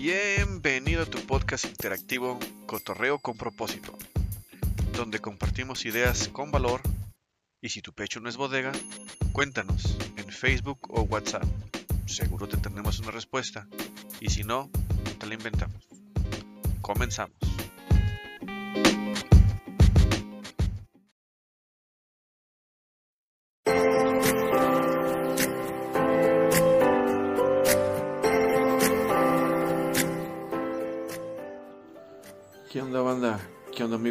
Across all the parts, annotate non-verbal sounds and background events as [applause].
Bienvenido a tu podcast interactivo Cotorreo con propósito, donde compartimos ideas con valor y si tu pecho no es bodega, cuéntanos en Facebook o WhatsApp. Seguro te tendremos una respuesta y si no, te la inventamos. Comenzamos.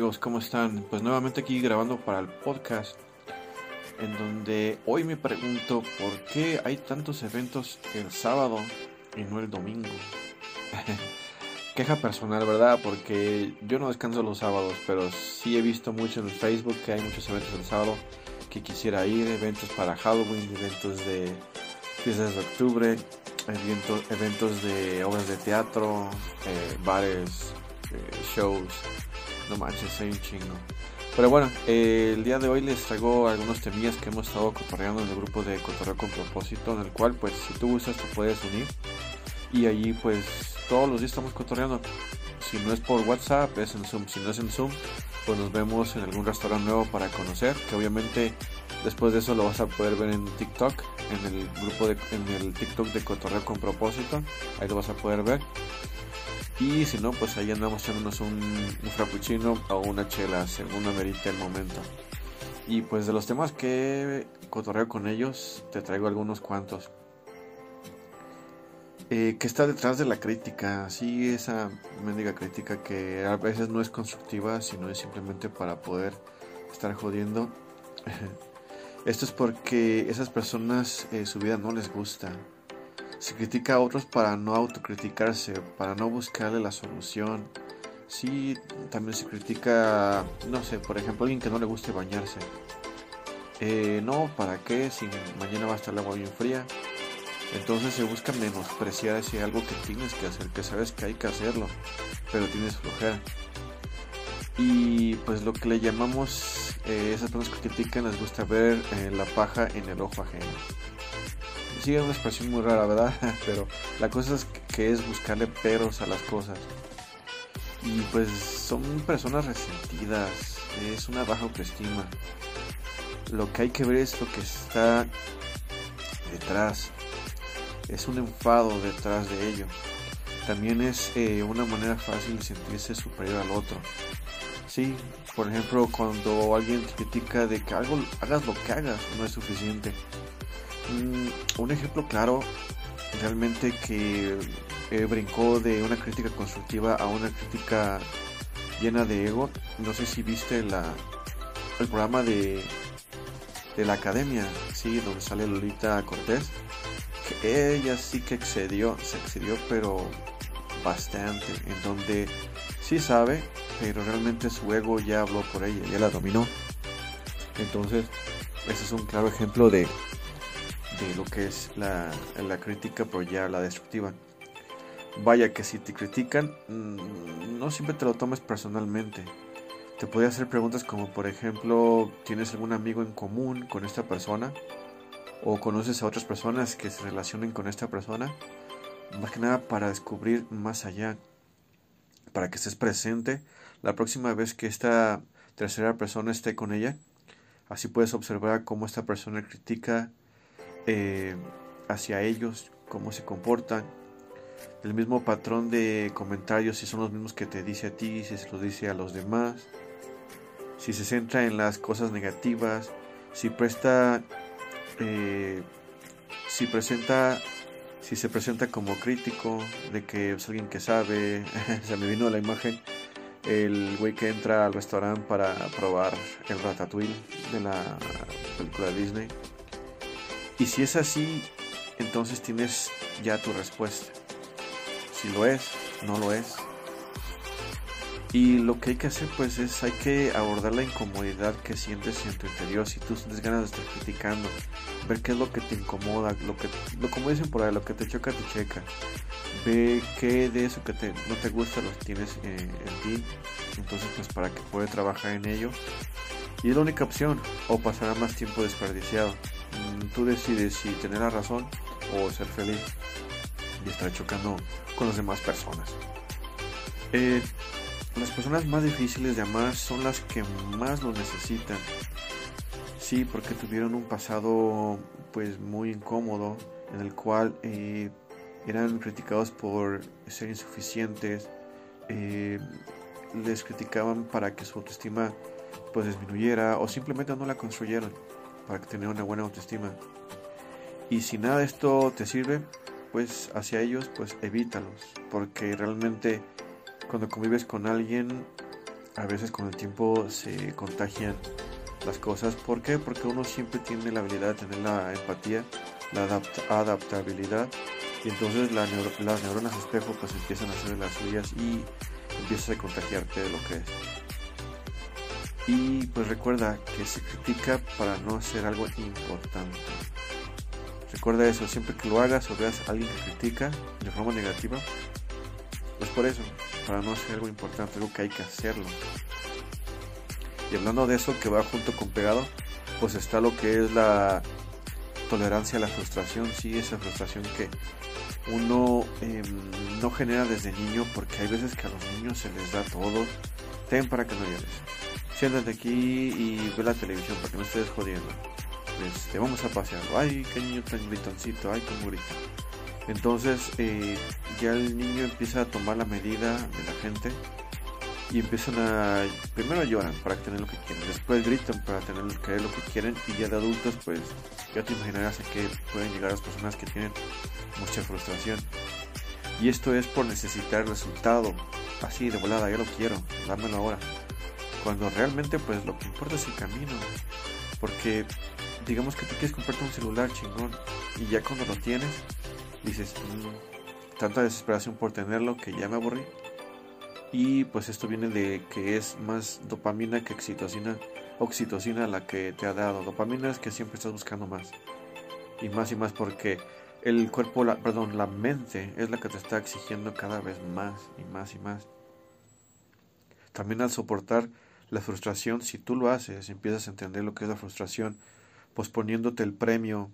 Amigos? ¿Cómo están? Pues nuevamente aquí grabando para el podcast en donde hoy me pregunto por qué hay tantos eventos el sábado y no el domingo. [laughs] Queja personal, ¿verdad? Porque yo no descanso los sábados, pero sí he visto mucho en Facebook que hay muchos eventos el sábado que quisiera ir, eventos para Halloween, eventos de fiestas de octubre, eventos, eventos de obras de teatro, eh, bares, eh, shows. No manches, hay un chingo. Pero bueno, eh, el día de hoy les traigo algunos temillas que hemos estado cotorreando en el grupo de Cotorreo con propósito, en el cual pues si tú gustas te puedes unir. Y allí pues todos los días estamos cotorreando. Si no es por WhatsApp, es en Zoom. Si no es en Zoom, pues nos vemos en algún restaurante nuevo para conocer. Que obviamente después de eso lo vas a poder ver en TikTok, en el grupo de, en el TikTok de Cotorreo con propósito. Ahí lo vas a poder ver. Y si no, pues ahí andamos echándonos un, un frappuccino o una chela, según amerite el momento. Y pues de los temas que cotorreo con ellos, te traigo algunos cuantos. Eh, ¿Qué está detrás de la crítica? Sí, esa mendiga crítica que a veces no es constructiva, sino es simplemente para poder estar jodiendo. [laughs] Esto es porque esas personas eh, su vida no les gusta. Se critica a otros para no autocriticarse, para no buscarle la solución. Sí, también se critica, no sé, por ejemplo, alguien que no le guste bañarse. Eh, no, ¿para qué? Si mañana va a estar el agua bien fría. Entonces se busca menospreciar ese algo que tienes que hacer, que sabes que hay que hacerlo, pero tienes flojera. Y pues lo que le llamamos, eh, esas personas que critican les gusta ver eh, la paja en el ojo ajeno. Sí, es una expresión muy rara, ¿verdad? [laughs] Pero la cosa es que es buscarle peros a las cosas. Y pues son personas resentidas, es una baja autoestima. Lo que hay que ver es lo que está detrás. Es un enfado detrás de ello. También es eh, una manera fácil de sentirse superior al otro. Sí, por ejemplo, cuando alguien critica de que algo hagas lo que hagas, no es suficiente. Mm, un ejemplo claro, realmente que eh, brincó de una crítica constructiva a una crítica llena de ego. No sé si viste la, el programa de, de la academia, sí, donde sale Lolita Cortés. Ella sí que excedió, se excedió, pero bastante. En donde sí sabe, pero realmente su ego ya habló por ella, ya la dominó. Entonces, ese es un claro ejemplo de, de lo que es la, la crítica, pero ya la destructiva. Vaya que si te critican, mm, no siempre te lo tomes personalmente. Te puede hacer preguntas como, por ejemplo, ¿tienes algún amigo en común con esta persona? ¿O conoces a otras personas que se relacionen con esta persona? Más que nada para descubrir más allá, para que estés presente la próxima vez que esta tercera persona esté con ella. Así puedes observar cómo esta persona critica eh, hacia ellos, cómo se comportan, el mismo patrón de comentarios, si son los mismos que te dice a ti, si se los dice a los demás, si se centra en las cosas negativas, si presta, eh, si presenta, si se presenta como crítico, de que es alguien que sabe, [laughs] se me vino la imagen, el güey que entra al restaurante para probar el ratatouille de la película Disney. Y si es así, entonces tienes ya tu respuesta. Si lo es, no lo es. Y lo que hay que hacer pues es hay que abordar la incomodidad que sientes en tu interior. Si tú tienes ganas de estar criticando, ver qué es lo que te incomoda, lo que, lo, como dicen por ahí, lo que te choca, te checa. Ve qué de eso que te, no te gusta lo tienes eh, en ti. Entonces pues para que puedas trabajar en ello. Y es la única opción, o pasará más tiempo desperdiciado. Tú decides si tener la razón o ser feliz. y estar chocando con las demás personas. Eh, las personas más difíciles de amar son las que más lo necesitan. Sí, porque tuvieron un pasado pues muy incómodo en el cual eh, eran criticados por ser insuficientes, eh, les criticaban para que su autoestima pues disminuyera o simplemente no la construyeron para tener una buena autoestima. Y si nada de esto te sirve, pues hacia ellos pues evítalos, porque realmente cuando convives con alguien, a veces con el tiempo se contagian las cosas. ¿Por qué? Porque uno siempre tiene la habilidad de tener la empatía, la adaptabilidad y entonces las neuronas espejo pues empiezan a hacer las suyas y empiezas a contagiarte de lo que es. Y pues recuerda que se critica para no hacer algo importante. Recuerda eso, siempre que lo hagas o veas a alguien que critica de forma negativa, pues por eso, para no hacer algo importante, algo que hay que hacerlo. Y hablando de eso que va junto con pegado, pues está lo que es la tolerancia a la frustración, sí, esa frustración que uno em, no genera desde niño, porque hay veces que a los niños se les da todo. Ten para que no llores. Siéntate aquí y ve la televisión para que no estés jodiendo. Pues te vamos a pasear. Ay, qué niño tan gritoncito, ay, cómo grita. Entonces eh, ya el niño empieza a tomar la medida de la gente y empiezan a primero lloran para tener lo que quieren después gritan para tener lo que quieren y ya de adultos pues ya te imaginarás a que pueden llegar las personas que tienen mucha frustración y esto es por necesitar resultado así de volada yo lo quiero dámelo ahora cuando realmente pues lo que importa es el camino porque digamos que tú quieres comprarte un celular chingón y ya cuando lo tienes dices tanta desesperación por tenerlo que ya me aburrí y pues esto viene de que es más dopamina que oxitocina, oxitocina la que te ha dado. Dopamina es que siempre estás buscando más y más y más porque el cuerpo, la, perdón, la mente es la que te está exigiendo cada vez más y más y más. También al soportar la frustración, si tú lo haces, empiezas a entender lo que es la frustración, posponiéndote el premio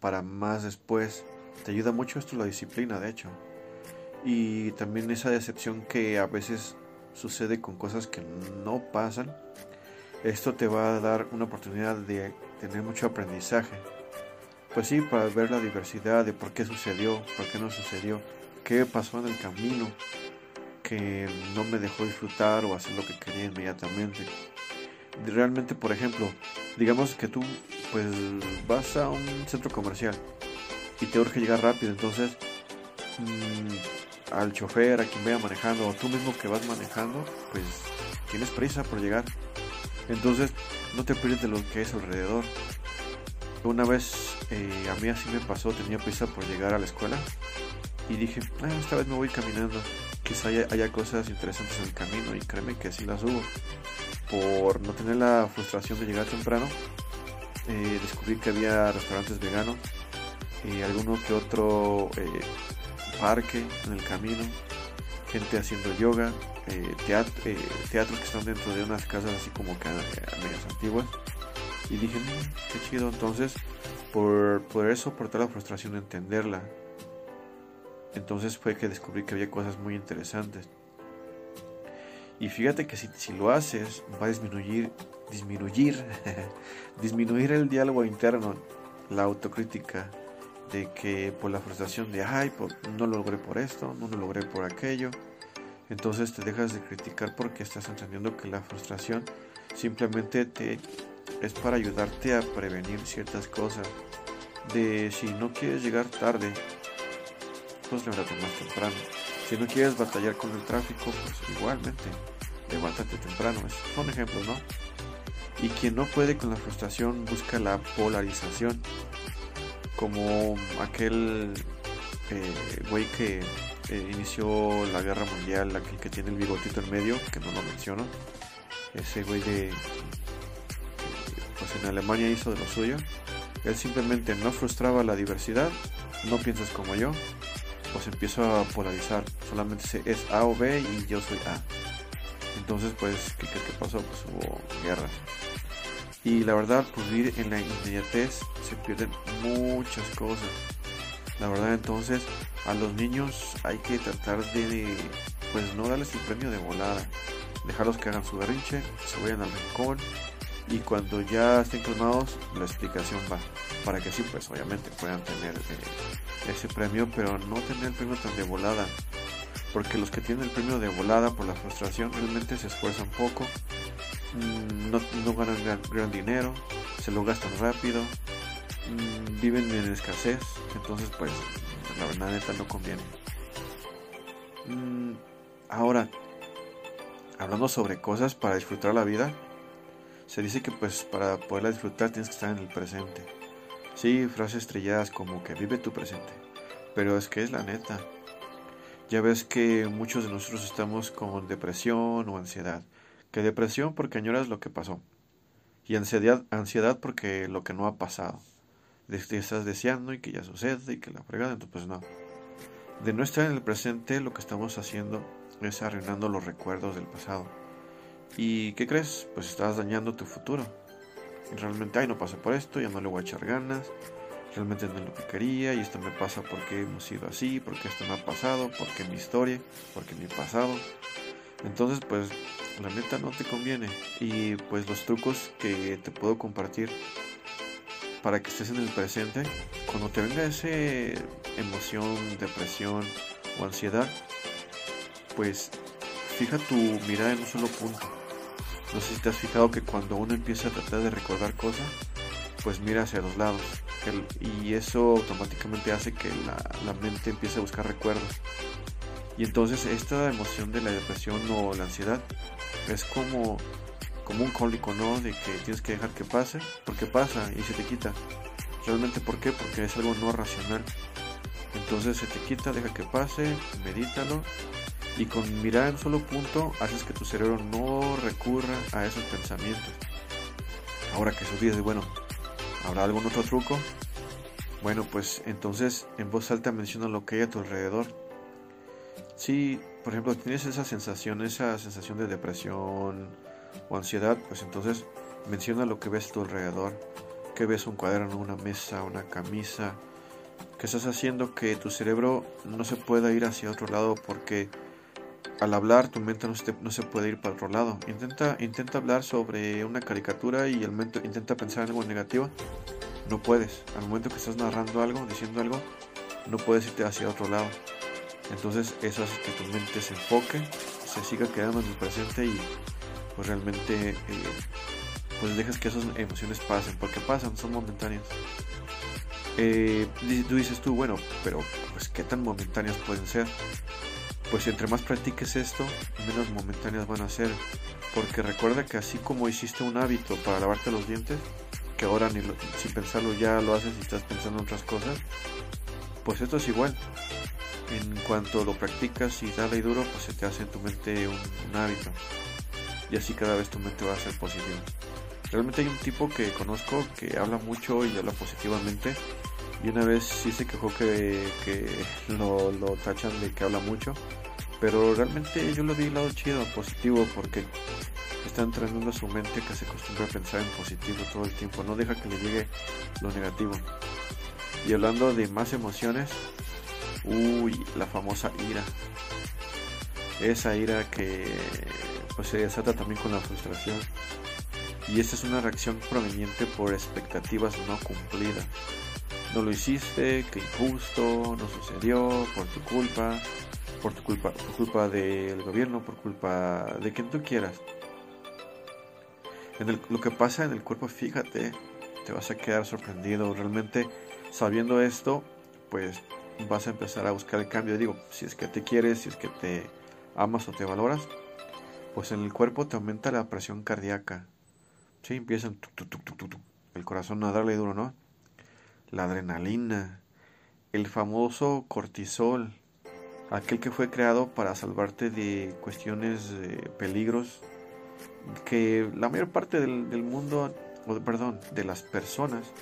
para más después, te ayuda mucho esto la disciplina, de hecho y también esa decepción que a veces sucede con cosas que no pasan, esto te va a dar una oportunidad de tener mucho aprendizaje. Pues sí, para ver la diversidad de por qué sucedió, por qué no sucedió, qué pasó en el camino que no me dejó disfrutar o hacer lo que quería inmediatamente. Realmente, por ejemplo, digamos que tú pues vas a un centro comercial y te urge llegar rápido, entonces mmm, al chofer, a quien vaya manejando, o tú mismo que vas manejando, pues tienes prisa por llegar. Entonces no te pierdes de lo que es alrededor. Una vez eh, a mí así me pasó, tenía prisa por llegar a la escuela y dije, ah, esta vez me voy caminando, quizá haya, cosas interesantes en el camino y créeme que sí las hubo. Por no tener la frustración de llegar temprano, eh, descubrí que había restaurantes veganos y alguno que otro eh, parque en el camino, gente haciendo yoga, eh, eh, teatros que están dentro de unas casas así como que eh, medias antiguas. Y dije, mm, qué chido. Entonces, por poder soportar la frustración, entenderla, entonces fue que descubrí que había cosas muy interesantes. Y fíjate que si, si lo haces, va a disminuir, disminuir, [laughs] disminuir el diálogo interno, la autocrítica, de que por la frustración de, ay, no lo logré por esto, no lo logré por aquello, entonces te dejas de criticar porque estás entendiendo que la frustración simplemente te es para ayudarte a prevenir ciertas cosas. De si no quieres llegar tarde, levántate más temprano. Si no quieres batallar con el tráfico, pues igualmente, levántate temprano. son ejemplos, ¿no? Y quien no puede con la frustración busca la polarización como aquel eh, güey que eh, inició la guerra mundial, aquel que tiene el bigotito en medio, que no lo menciono, ese güey de, pues en Alemania hizo de lo suyo, él simplemente no frustraba la diversidad, no piensas como yo, pues empiezo a polarizar, solamente es A o B y yo soy A. Entonces, pues, ¿qué pasó? Pues hubo guerra. Y la verdad, pues vivir en la inmediatez se pierden muchas cosas. La verdad entonces a los niños hay que tratar de pues no darles el premio de volada. Dejarlos que hagan su berrinche, se vayan al rincón y cuando ya estén calmados la explicación va. Para que sí pues obviamente puedan tener eh, ese premio pero no tener el premio tan de volada. Porque los que tienen el premio de volada por la frustración realmente se esfuerzan poco mm, no, ganan gran, dinero se lo gastan rápido mm, viven en escasez entonces pues la verdad neta no conviene. Mm, ahora hablando sobre cosas para disfrutar la vida se dice que pues para poderla disfrutar tienes que estar en el presente. Sí, frases estrelladas como que vive tu presente. Pero es que es la neta. Ya ves que muchos de nosotros estamos con depresión o ansiedad. Que depresión porque añoras lo que pasó. Y ansiedad, ansiedad porque lo que no ha pasado. De que estás deseando y que ya sucede y que la fregada, entonces pues no. De no estar en el presente lo que estamos haciendo es arruinando los recuerdos del pasado ¿Y qué crees? Pues estás dañando tu futuro. Realmente, ay, no pasé por esto, ya no le voy a echar ganas. Realmente no es lo que quería y esto me pasa porque hemos sido así, porque esto me ha pasado, porque mi historia, porque mi pasado. Entonces, pues, la neta no te conviene. Y pues los trucos que te puedo compartir para que estés en el presente, cuando te venga esa emoción, depresión o ansiedad, pues fija tu mirada en un solo punto no sé si te has fijado que cuando uno empieza a tratar de recordar cosas, pues mira hacia los lados. y eso automáticamente hace que la, mente empiece a buscar recuerdos. Y entonces esta emoción de la depresión o la ansiedad es como, como un cólico, ¿no? De que tienes que dejar que pase, porque pasa y se te quita. ¿Realmente por qué? Porque es algo no racional. Entonces se te quita, deja que pase, medítalo y con mirar en solo punto haces que tu cerebro no recurra a esos pensamientos. Ahora que dices, bueno, ¿habrá algún otro truco? Bueno, pues entonces en voz alta menciona lo que hay a tu alrededor. Si, por ejemplo, tienes esa sensación, esa sensación de depresión o ansiedad, pues entonces menciona lo que ves a tu alrededor. Que ves un cuaderno, una mesa, una camisa. Que estás haciendo que tu cerebro no se pueda ir hacia otro lado porque al hablar tu mente no se, puede ir para otro lado. Intenta, intenta hablar sobre una caricatura y el momento intenta pensar en algo negativo. No puedes. Al momento que estás narrando algo, diciendo algo, no puedes irte hacia otro lado. Entonces eso hace que tu mente se enfoque, se siga quedando en el presente y pues realmente eh, pues dejas que esas emociones pasen, porque pasan, son momentáneas. Eh, tú dices tú, bueno, pero pues qué tan momentáneas pueden ser pues entre más practiques esto, menos momentáneas van a ser. Porque recuerda que así como hiciste un hábito para lavarte los dientes, que ahora ni sin pensarlo ya lo haces y estás pensando en otras cosas, pues esto es igual. En cuanto lo practicas y dale y duro, pues se te hace en tu mente un, un hábito. Y así cada vez tu mente va a ser positiva. Realmente hay un tipo que conozco que habla mucho y habla positivamente. Y una vez sí se quejó que, que lo, lo tachan de que habla mucho pero realmente yo lo vi lado chido, positivo, porque está entrenando su mente que se acostumbra a pensar en positivo todo el tiempo, no deja que le llegue lo negativo. Y hablando de más emociones, uy, la famosa ira. Esa ira que pues se desata también con la frustración. Y esta es una reacción proveniente por expectativas no cumplidas. No lo hiciste, que injusto, no sucedió, por tu culpa, por tu culpa, por culpa del gobierno, por culpa de quien tú quieras. En lo que pasa en el cuerpo, fíjate, te vas a quedar sorprendido. Realmente, sabiendo esto, pues vas a empezar a buscar el cambio. Digo, si es que te quieres, si es que te amas o te valoras, pues en el cuerpo te aumenta la presión cardíaca. Sí, empiezan el corazón a darle duro, ¿no? La adrenalina, el famoso cortisol, aquel que fue creado para salvarte de cuestiones, de peligros que la mayor parte del, del mundo, o perdón, de las personas,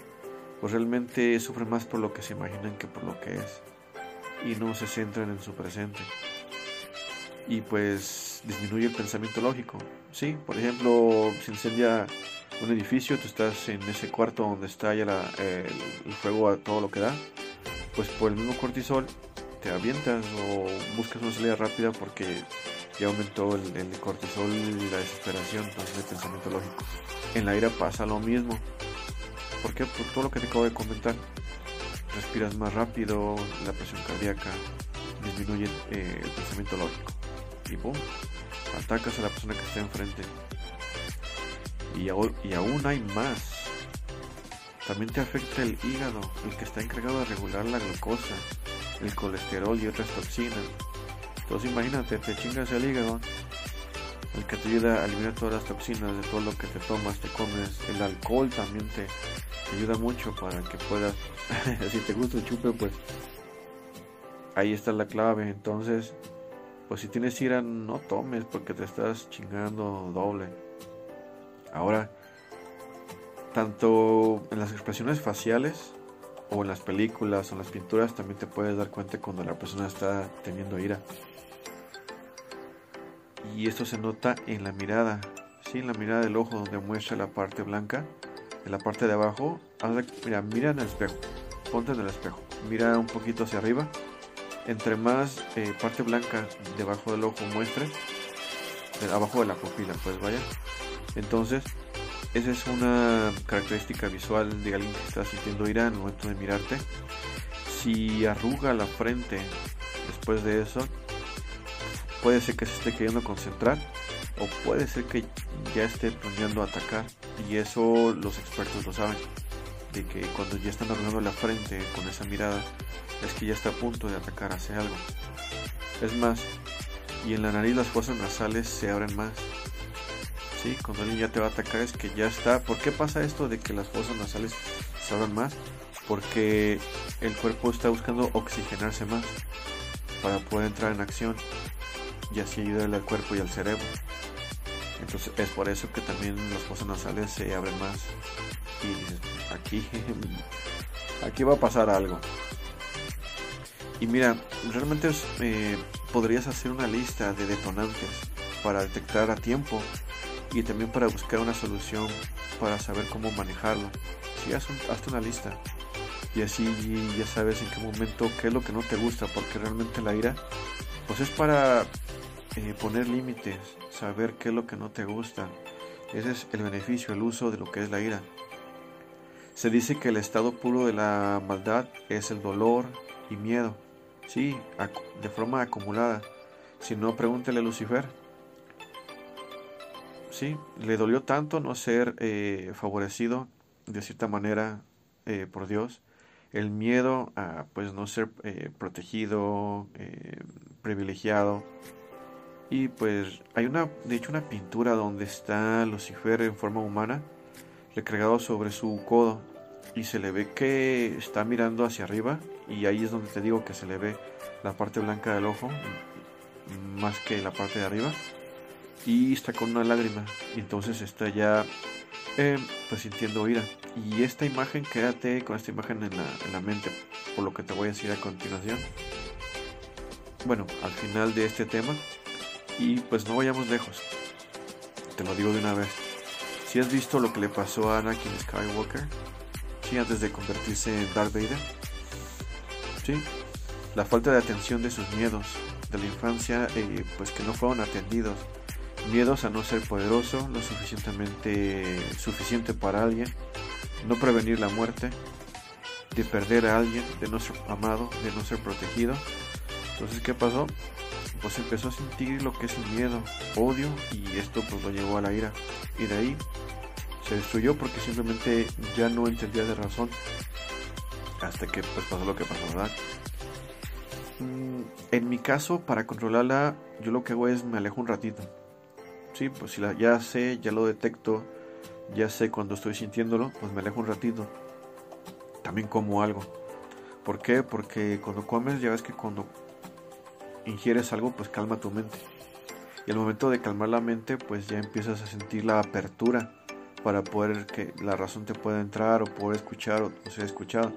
pues realmente sufren más por lo que se imaginan que por lo que es y no se centran en su presente. Y pues disminuye el pensamiento lógico. Sí, por ejemplo, se incendia un edificio, tú estás en ese cuarto donde está ya el, el fuego a todo lo que da pues por el mismo cortisol te avientas o buscas una salida rápida porque ya aumentó el, cortisol y la desesperación, entonces el pensamiento lógico. En la ira pasa lo mismo. ¿Por qué? Por todo lo que te acabo de comentar. Respiras más rápido, la presión cardíaca, disminuye eh, el pensamiento lógico. Y boom, atacas a la persona que está enfrente. Y, aún hay más. También te afecta el hígado, el que está encargado de regular la glucosa, el colesterol y otras toxinas. Entonces imagínate, te chingas el hígado, el que te ayuda a eliminar todas las toxinas de todo lo que te tomas, te comes. El alcohol también te, te ayuda mucho para que puedas, [laughs] si te gusta el chupe, pues ahí está la clave. Entonces, pues si tienes ira, no tomes porque te estás chingando doble. Ahora, tanto en las expresiones faciales o en las películas o en las pinturas también te puedes dar cuenta cuando la persona está teniendo ira. Y esto se nota en la mirada, ¿sí? en la mirada del ojo donde muestra la parte blanca, en la parte de abajo, mira, mira en el espejo, ponte en el espejo, mira un poquito hacia arriba, entre más eh, parte blanca debajo del ojo muestre, abajo de la pupila, pues vaya, entonces esa es una característica visual de alguien que está sintiendo ira en el momento de mirarte. Si arruga la frente después de eso, puede ser que se esté queriendo concentrar o puede ser que ya esté planeando atacar. Y eso los expertos lo saben. De que cuando ya están arrugando la frente con esa mirada, es que ya está a punto de atacar hacia algo. Es más, y en la nariz las fosas nasales se abren más Cuando alguien ya te va a atacar es que ya está. ¿Por qué pasa esto de que las fosas nasales se abran más? Porque el cuerpo está buscando oxigenarse más para poder entrar en acción y así ayudarle al cuerpo y al cerebro. Entonces es por eso que también las fosas nasales se abren más y dices, aquí, [laughs] aquí va a pasar algo. Y mira, realmente eh, podrías hacer una lista de detonantes para detectar a tiempo y también para buscar una solución para saber cómo manejarlo. Si haz hazte una lista y así ya sabes en qué momento qué es lo que no te gusta, porque realmente la ira pues es para eh, poner límites, saber qué es lo que no te gusta. Ese es el beneficio, el uso de lo que es la ira. Se dice que el estado puro de la maldad es el dolor y miedo. Sí, de forma acumulada. Si no, pregúntele a Lucifer le dolió tanto no ser eh, favorecido de cierta manera eh, por Dios, el miedo a pues no ser eh, protegido, privilegiado. Y pues hay una, de hecho una pintura donde está Lucifer en forma humana, recargado sobre su codo, y se le ve que está mirando hacia arriba, y ahí es donde te digo que se le ve la parte blanca del ojo, más que la parte de arriba y está con una lágrima. Y entonces está ya eh, pues sintiendo ira. Y esta imagen quédate con esta imagen en la, en la mente por lo que te voy a decir a continuación. Bueno al final de este tema y pues no vayamos lejos. Te lo digo de una vez. Si has visto lo que le pasó a Anakin Skywalker sí antes de convertirse en Darth Vader sí la falta de atención de sus miedos de la infancia eh, pues que no fueron atendidos miedos a no ser poderoso, lo suficientemente suficiente para alguien, no prevenir la muerte, de perder a alguien, de no ser amado, de no ser protegido. Entonces, ¿qué pasó? Pues empezó a sentir lo que es el miedo, odio y esto pues lo llevó a la ira. Y de ahí se destruyó porque simplemente ya no entendía de razón hasta que pues pasó lo que pasó, ¿verdad? Mm, en mi caso, para controlarla, yo lo que hago es me alejo un ratito sí, pues si ya sé, ya lo detecto, ya sé cuando estoy sintiéndolo, pues me alejo un ratito. También como algo. ¿Por qué? Porque cuando comes, ya ves que cuando ingieres algo, pues calma tu mente. Y al momento de calmar la mente, pues ya empiezas a sentir la apertura para poder que la razón te pueda entrar o poder escuchar o, ser escuchado.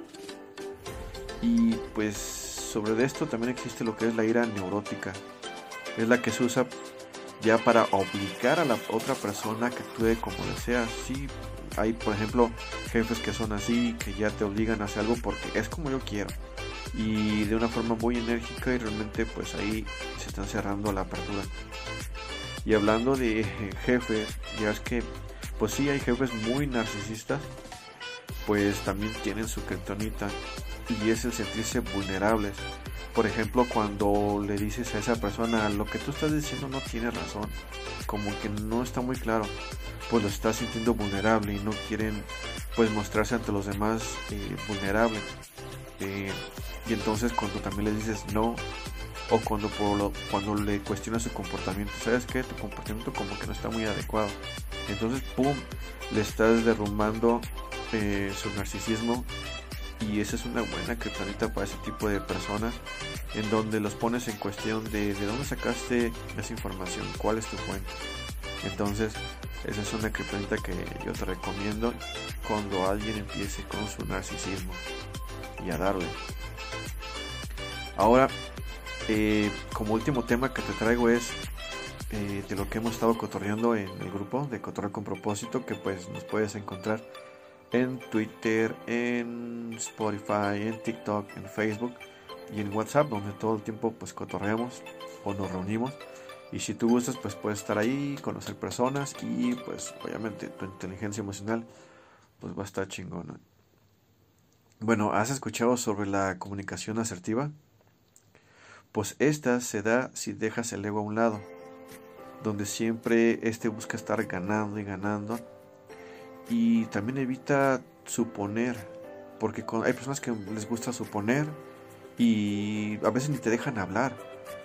Y pues sobre esto también existe lo que es la ira neurótica. Es la que se usa ya para obligar a la otra persona que actúe como deseas. Sí, hay por ejemplo jefes que son así, que ya te obligan a hacer algo porque es como yo quiero. y de una forma muy enérgica y realmente pues ahí se están cerrando la apertura. Y hablando de jefes, ya es que pues sí hay jefes muy narcisistas, pues también tienen su criptonita y es el sentirse vulnerables. Por ejemplo, cuando le dices a esa persona lo que tú estás diciendo no tiene razón, como que no está muy claro, pues lo estás sintiendo vulnerable y no quieren pues mostrarse ante los demás eh, vulnerable. Eh, y entonces cuando también le dices no o cuando cuando le cuestionas su comportamiento, sabes que tu comportamiento como que no está muy adecuado. Entonces, pum, le estás derrumbando eh, su narcisismo y esa es una buena criptonita para ese tipo de personas en donde los pones en cuestión de de dónde sacaste esa información, cuál es tu fuente. Entonces, esa es una criptonita que yo te recomiendo cuando alguien empiece con su narcisismo y a darle. Ahora, eh, como último tema que te traigo es eh, de lo que hemos estado cotorreando en el grupo de Cotorreo con propósito, que pues nos puedes encontrar en Twitter, en Spotify, en TikTok, en Facebook y en WhatsApp, donde todo el tiempo pues cotorreamos o nos reunimos. Y si tú gustas, pues puedes estar ahí, conocer personas y pues obviamente tu inteligencia emocional pues va a estar chingona. Bueno, ¿has escuchado sobre la comunicación asertiva? Pues esta se da si dejas el ego a un lado, donde siempre este busca estar ganando y ganando y también evita suponer, porque hay personas que les gusta suponer y a veces ni te dejan hablar,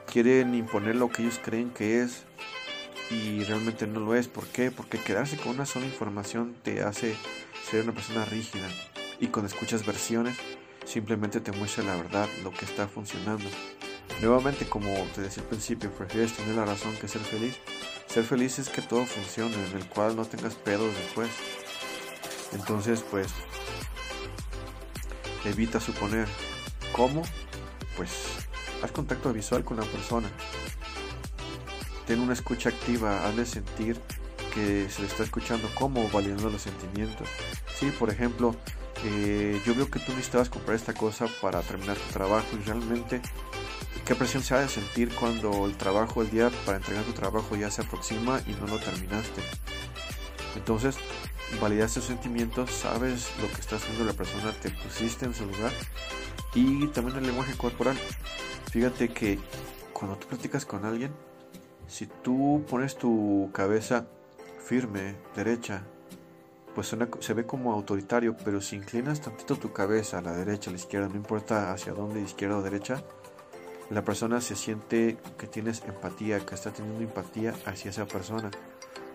quieren imponer lo que ellos creen que es y realmente no lo es. ¿Por qué? Porque quedarse con una sola información te hace ser una persona rígida y cuando escuchas versiones simplemente te muestra la verdad, lo que está funcionando. Nuevamente, como te decía al principio, prefieres tener la razón que ser feliz. Ser feliz es que todo funcione, en el cual no tengas pedos después. Entonces, pues, evita suponer. ¿Cómo? Pues, haz contacto visual con la persona. Ten una escucha activa, hazle sentir que se le está escuchando como validando los sentimientos. Sí, por ejemplo, eh, yo veo que tú necesitabas comprar esta cosa para terminar tu trabajo y realmente qué presión se ha de sentir cuando el trabajo, el día para entregar tu trabajo ya se aproxima y no lo terminaste. Entonces, validaste sus sentimientos, sabes lo que está haciendo la persona, te pusiste en su lugar y también el lenguaje corporal. Fíjate que cuando tú platicas con alguien, si tú pones tu cabeza firme, derecha, pues se ve como autoritario, pero si inclinas tantito tu cabeza a la derecha, a la izquierda, no importa hacia dónde, izquierda o derecha, la persona se siente que tienes empatía, que está teniendo empatía hacia esa persona.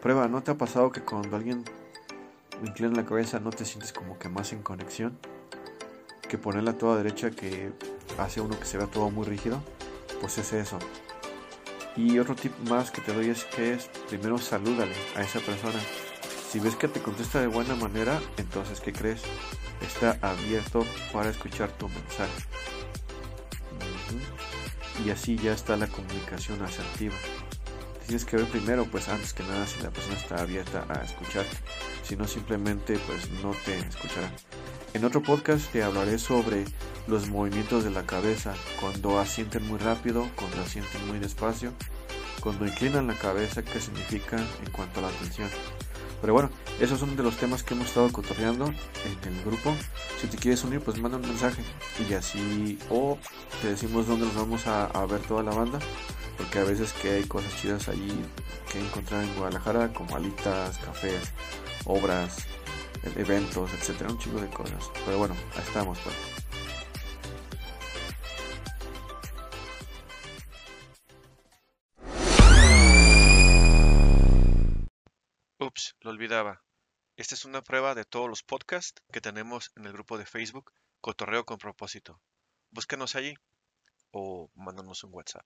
Prueba, ¿no te ha pasado que cuando alguien inclina la cabeza no te sientes como que más en conexión? Que ponerla toda derecha que hace uno que se vea todo muy rígido, pues es eso. Y otro tip más que te doy es que es primero salúdale a esa persona. Si ves que te contesta de buena manera, entonces ¿qué crees? Está abierto para escuchar tu mensaje y así ya está la comunicación asertiva. Tienes que ver primero, pues antes que nada, si la persona está abierta a escuchar, si no simplemente pues no te escuchará. En otro podcast te hablaré sobre los movimientos de la cabeza, cuando asienten muy rápido, cuando asienten muy despacio, cuando inclinan la cabeza, qué significa en cuanto a la atención. Pero bueno, esos son de los temas que hemos estado cotorreando en el grupo. Si te quieres unir, pues manda un mensaje y así, o te decimos dónde nos vamos a, ver toda la banda, porque a veces que hay cosas chidas allí que encontrar en Guadalajara, como alitas, cafés, obras, eventos, etcétera, un chingo de cosas. Pero bueno, estamos, pues. Ups, lo olvidaba. Esta es una prueba de todos los podcasts que tenemos en el grupo de Facebook Cotorreo con propósito. Búscanos allí o mándanos un WhatsApp.